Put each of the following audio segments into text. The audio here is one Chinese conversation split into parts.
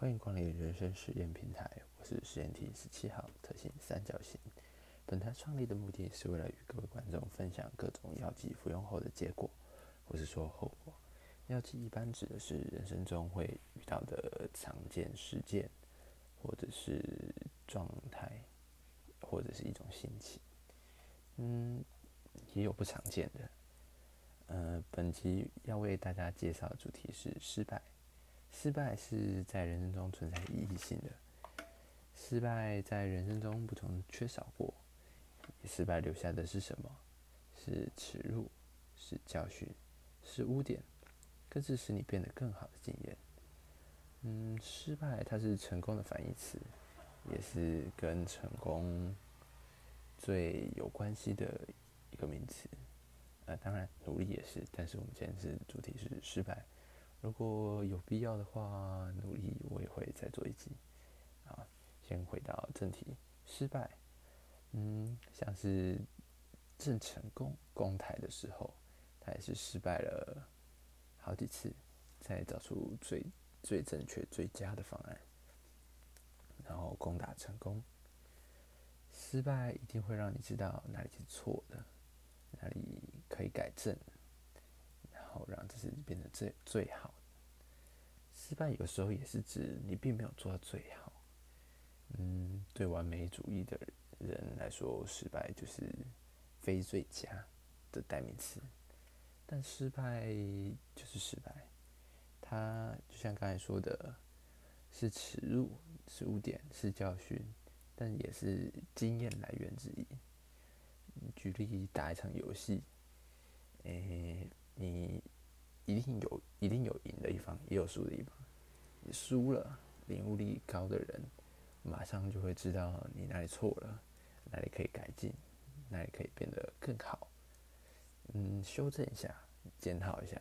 欢迎光临人生实验平台，我是实验体十七号特性三角形。本台创立的目的是为了与各位观众分享各种药剂服用后的结果，或是说后果。药剂一般指的是人生中会遇到的常见事件，或者是状态，或者是一种心情。嗯，也有不常见的。呃，本集要为大家介绍的主题是失败。失败是在人生中存在意义性的。失败在人生中不曾缺少过。失败留下的是什么？是耻辱，是教训，是污点，更是使你变得更好的经验。嗯，失败它是成功的反义词，也是跟成功最有关系的一个名词。呃，当然努力也是，但是我们今天是主题是失败。如果有必要的话，努力我也会再做一集。好，先回到正题，失败。嗯，像是正成功攻台的时候，他也是失败了好几次，才找出最最正确、最佳的方案，然后攻打成功。失败一定会让你知道哪里是错的，哪里可以改正，然后让这事变得最最好。失败有时候也是指你并没有做到最好。嗯，对完美主义的人。人来说，失败就是非最佳的代名词。但失败就是失败，它就像刚才说的，是耻辱，是污点，是教训，但也是经验来源之一。举例打一场游戏，诶，你一定有一定有赢的一方，也有输的一方。你输了，领悟力高的人马上就会知道你哪里错了。哪里可以改进，哪里可以变得更好？嗯，修正一下，检讨一下。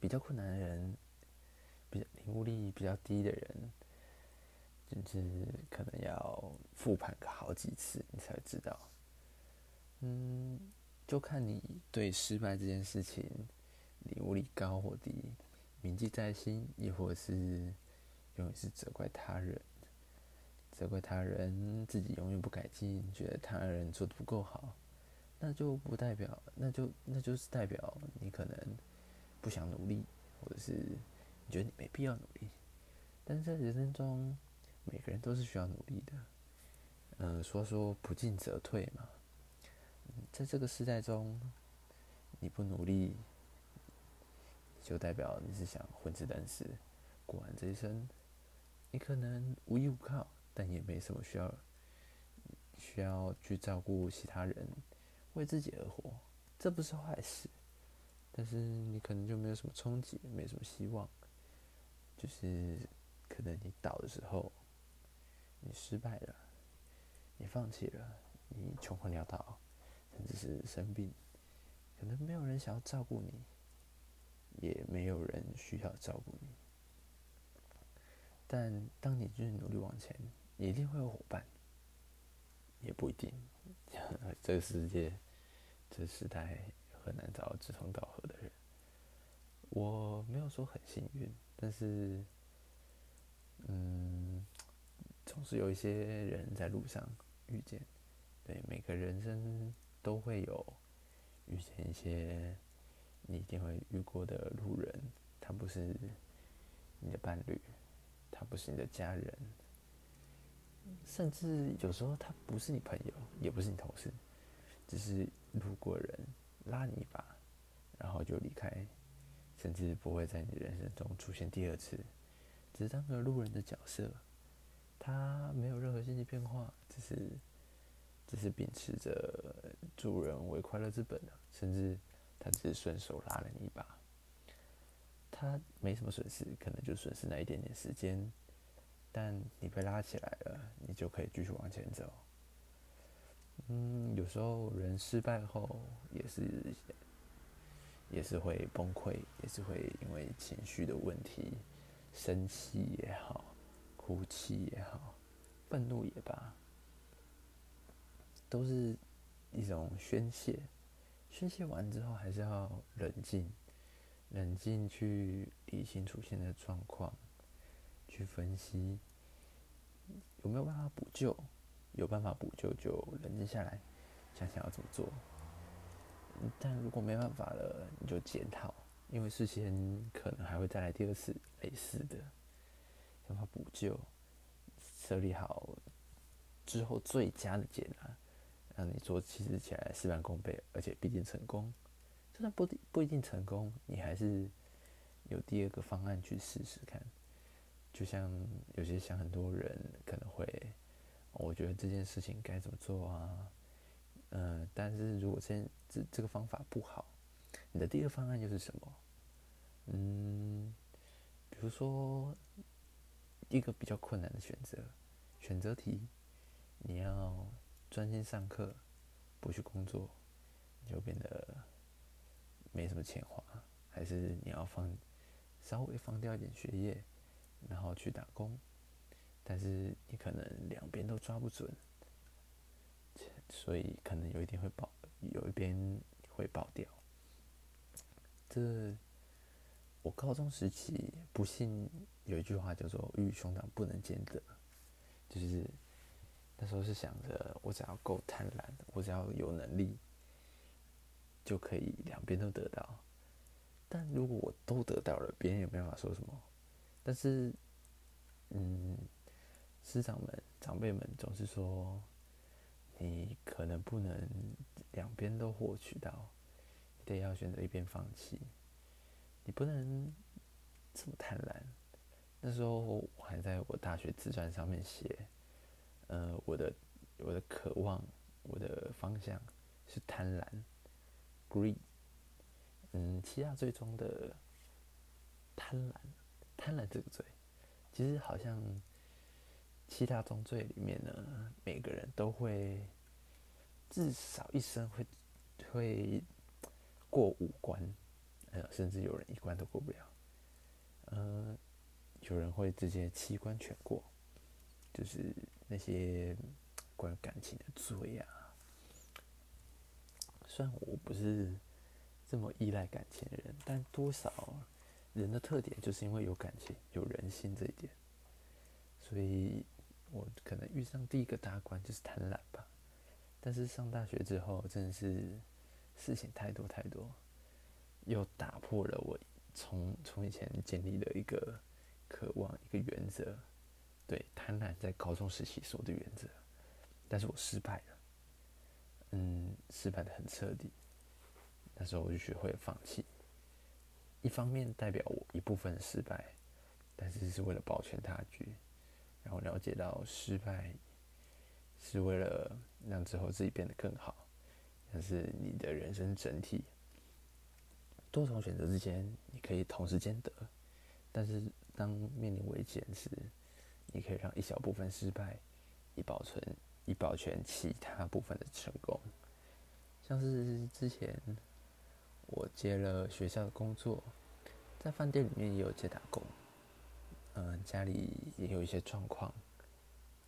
比较困难的人，比较领悟力比较低的人，就是可能要复盘个好几次，你才知道。嗯，就看你对失败这件事情你无力高或低，铭记在心，亦或是永远是责怪他人。责怪他人，自己永远不改进，觉得他人做的不够好，那就不代表，那就那就是代表你可能不想努力，或者是你觉得你没必要努力。但是在人生中，每个人都是需要努力的。嗯，说说不进则退嘛。在这个时代中，你不努力，就代表你是想混吃等死，过完这一生，你可能无依无靠。但也没什么需要需要去照顾其他人，为自己而活，这不是坏事。但是你可能就没有什么憧憬，没什么希望，就是可能你倒的时候，你失败了，你放弃了，你穷困潦倒，甚至是生病，可能没有人想要照顾你，也没有人需要照顾你。但当你继续努力往前。你一定会有伙伴，也不一定。这个世界，这时代很难找到志同道合的人。我没有说很幸运，但是，嗯，总是有一些人在路上遇见。对，每个人生都会有遇见一些你一定会遇过的路人。他不是你的伴侣，他不是你的家人。甚至有时候他不是你朋友，也不是你同事，只是路过人拉你一把，然后就离开，甚至不会在你人生中出现第二次，只是当个路人的角色，他没有任何心理变化，只是只是秉持着助人为快乐之本的，甚至他只是顺手拉了你一把，他没什么损失，可能就损失那一点点时间。但你被拉起来了，你就可以继续往前走。嗯，有时候人失败后也是也是会崩溃，也是会因为情绪的问题，生气也好，哭泣也好，愤怒也罢，都是一种宣泄。宣泄完之后，还是要冷静，冷静去理清楚现在的状况。去分析有没有办法补救，有办法补救就冷静下来，想想要怎么做。但如果没办法了，你就检讨，因为事先可能还会再来第二次类似的，想法补救，设立好之后最佳的解答，让你做其实起来事半功倍，而且必定成功。就算不不一定成功，你还是有第二个方案去试试看。就像有些想很多人可能会，我觉得这件事情该怎么做啊？嗯，但是如果这这这个方法不好，你的第二方案又是什么？嗯，比如说一个比较困难的选择，选择题，你要专心上课，不去工作，就变得没什么钱花，还是你要放稍微放掉一点学业，然后去打工，但是你可能两边都抓不准。所以可能有一点会爆，有一边会爆掉。这我高中时期不幸有一句话叫做“鱼与熊掌不能兼得”，就是那时候是想着我只要够贪婪，我只要有能力，就可以两边都得到。但如果我都得到了，别人也没办法说什么。但是，嗯，师长们、长辈们总是说。你可能不能两边都获取到，得要选择一边放弃。你不能这么贪婪。那时候我还在我大学自传上面写，呃，我的我的渴望，我的方向是贪婪，greed。嗯，七大罪中的贪婪，贪婪这个罪，其实好像。七大宗罪里面呢，每个人都会至少一生会会过五关，呃，甚至有人一关都过不了。呃，有人会直接七关全过，就是那些关于感情的罪啊。虽然我不是这么依赖感情的人，但多少人的特点就是因为有感情、有人性这一点，所以。我可能遇上第一个大关就是贪婪吧，但是上大学之后真的是事情太多太多，又打破了我从从以前建立的一个渴望一个原则，对贪婪在高中时期是我的原则，但是我失败了，嗯，失败的很彻底，那时候我就学会了放弃，一方面代表我一部分失败，但是是为了保全大局。然后了解到失败是为了让之后自己变得更好，但是你的人生整体多重选择之间，你可以同时兼得，但是当面临危险时，你可以让一小部分失败，以保存以保全其他部分的成功。像是之前我接了学校的工作，在饭店里面也有接打工。嗯，家里也有一些状况，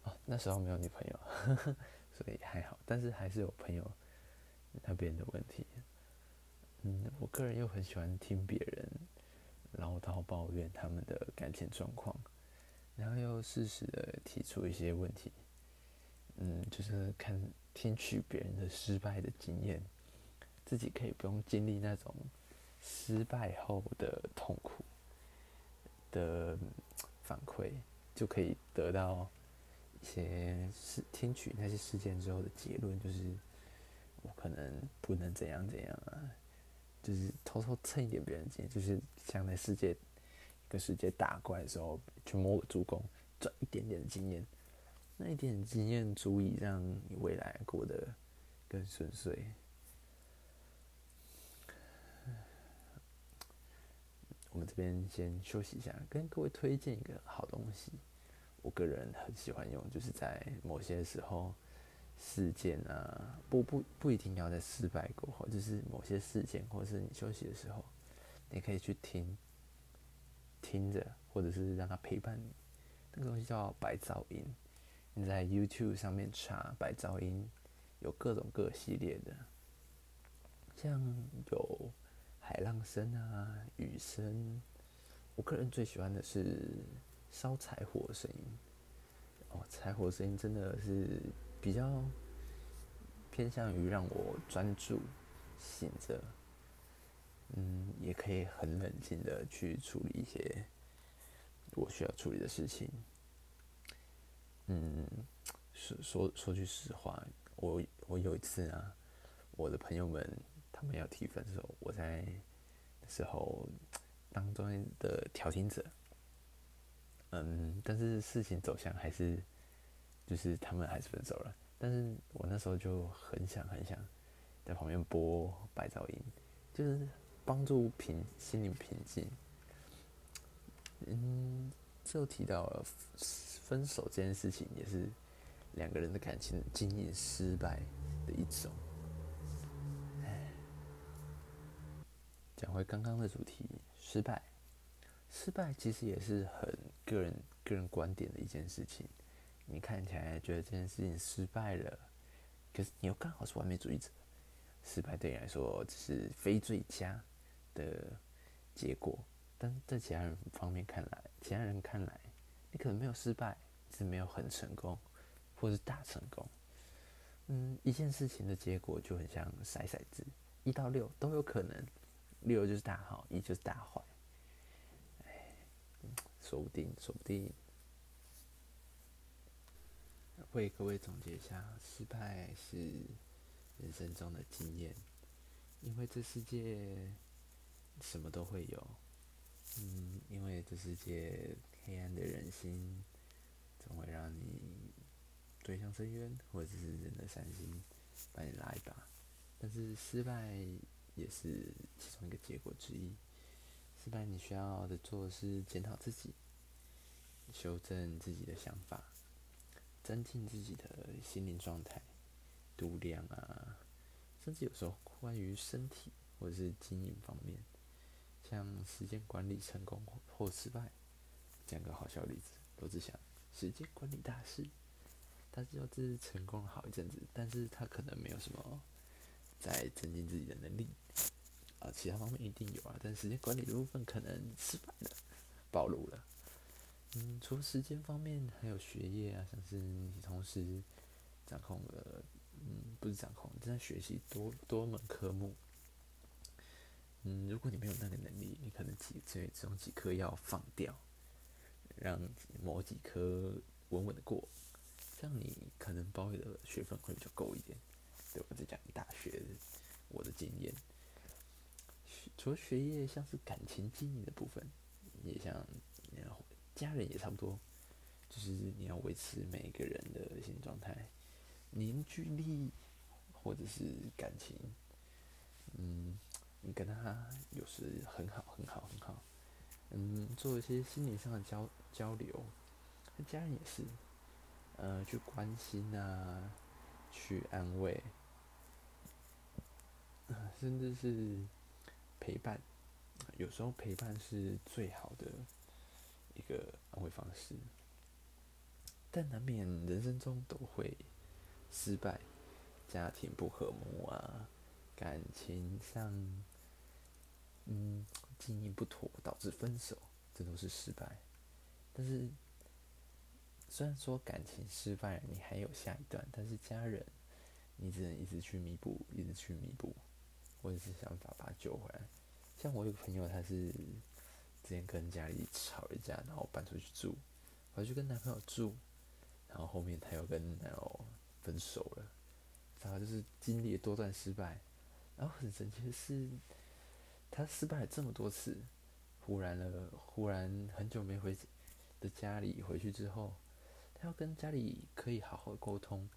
哦，那时候没有女朋友，所以还好。但是还是有朋友那边的问题。嗯，我个人又很喜欢听别人唠叨抱怨他们的感情状况，然后又适时的提出一些问题。嗯，就是看听取别人的失败的经验，自己可以不用经历那种失败后的痛苦的。反馈就可以得到一些事，听取那些事件之后的结论，就是我可能不能怎样怎样啊，就是偷偷蹭一点别人经验，就是想在世界世界打怪的时候去摸个助攻，赚一点点的经验，那一点经验足以让你未来过得更顺遂。我们这边先休息一下，跟各位推荐一个好东西。我个人很喜欢用，就是在某些时候事件啊，不不不一定要在失败过后，就是某些事件，或是你休息的时候，你可以去听，听着，或者是让它陪伴你。那个东西叫白噪音，你在 YouTube 上面查白噪音，有各种各系列的，像有。海浪声啊，雨声，我个人最喜欢的是烧柴火的声音。哦，柴火声音真的是比较偏向于让我专注醒着，嗯，也可以很冷静的去处理一些我需要处理的事情。嗯，说说说句实话，我我有一次啊，我的朋友们他们要提分手，我在时候当中的调停者。嗯，但是事情走向还是，就是他们还是分手了。但是我那时候就很想很想在旁边播白噪音，就是帮助平心灵平静。嗯，就提到了分手这件事情，也是两个人的感情经营失败的一种。讲回刚刚的主题，失败。失败其实也是很个人个人观点的一件事情。你看起来觉得这件事情失败了，可是你又刚好是完美主义者，失败对你来说只是非最佳的结果。但在其他人方面看来，其他人看来，你可能没有失败，是没有很成功，或是大成功。嗯，一件事情的结果就很像骰骰子，一到六都有可能，六就是大好，一就是大坏。说不定，说不定。为各位总结一下，失败是人生中的经验，因为这世界什么都会有。嗯，因为这世界黑暗的人心，总会让你追向深渊，或者是人的善心把你拉一把。但是失败也是其中一个结果之一。失败，你需要的做的是检讨自己，修正自己的想法，增进自己的心灵状态，度量啊，甚至有时候关于身体或者是经营方面，像时间管理成功或失败，讲个好笑例子，罗志祥时间管理大师，他知道这是成功了好一阵子，但是他可能没有什么在增进自己的能力。啊，其他方面一定有啊，但时间管理的部分可能失败了，暴露了。嗯，除了时间方面，还有学业啊，像是你同时掌控了，嗯，不是掌控，正在学习多多门科目。嗯，如果你没有那个能力，你可能几这这种几科要放掉，让某几科稳稳的过，这样你可能包的学分会比较够一点。对我在讲大学我的经验。除了学业，像是感情经营的部分，也像，家人也差不多，就是你要维持每个人的心状态、凝聚力，或者是感情，嗯，你跟他有时很好、很好、很好，嗯，做一些心理上的交交流，跟家人也是，呃，去关心啊，去安慰，甚至是。陪伴，有时候陪伴是最好的一个安慰方式，但难免人生中都会失败，家庭不和睦啊，感情上，嗯，经营不妥导致分手，这都是失败。但是，虽然说感情失败，你还有下一段，但是家人，你只能一直去弥补，一直去弥补。或者是想法把他救回来。像我有个朋友，他是之前跟家里吵了架，然后搬出去住，回去跟男朋友住，然后后面他又跟男友分手了，然后就是经历了多段失败。然后很神奇的是，他失败了这么多次，忽然了，忽然很久没回的家里回去之后，他要跟家里可以好好沟通。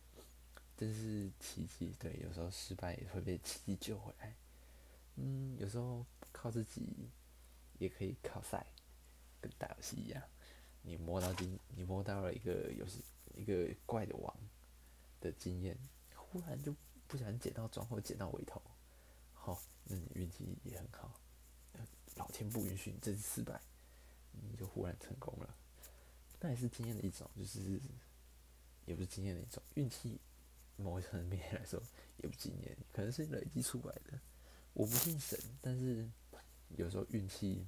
真是奇迹，对，有时候失败也会被奇迹救回来。嗯，有时候靠自己也可以靠赛，跟打游戏一样。你摸到金，你摸到了一个游戏一个怪的王的经验，忽然就不小心捡到装或捡到尾头，好，那你运气也很好。老天不允许你这次失败，你就忽然成功了，那也是经验的一种，就是也不是经验的一种运气。某一层面来说，也不经验，可能是累积出来的。我不信神，但是有时候运气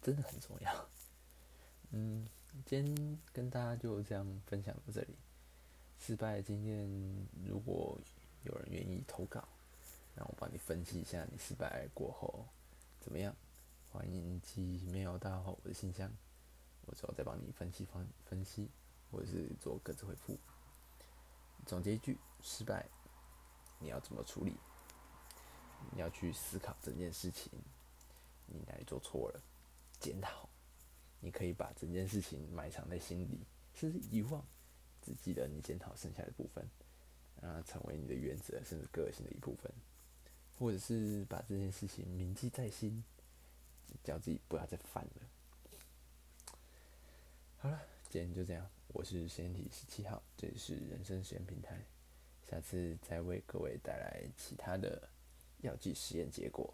真的很重要。嗯，今天跟大家就这样分享到这里。失败的经验，如果有人愿意投稿，让我帮你分析一下你失败过后怎么样，欢迎寄 mail 到我的信箱，我之后再帮你分析方分析，或者是做各自回复。总结一句：失败，你要怎么处理？你要去思考整件事情，你哪里做错了，检讨。你可以把整件事情埋藏在心里，甚至遗忘，只记得你检讨剩下的部分，让它成为你的原则，甚至个性的一部分。或者是把这件事情铭记在心，叫自己不要再犯了。好了，今天就这样。我是实验体十七号，这里是人生实验平台。下次再为各位带来其他的药剂实验结果。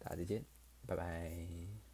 大家再见，拜拜。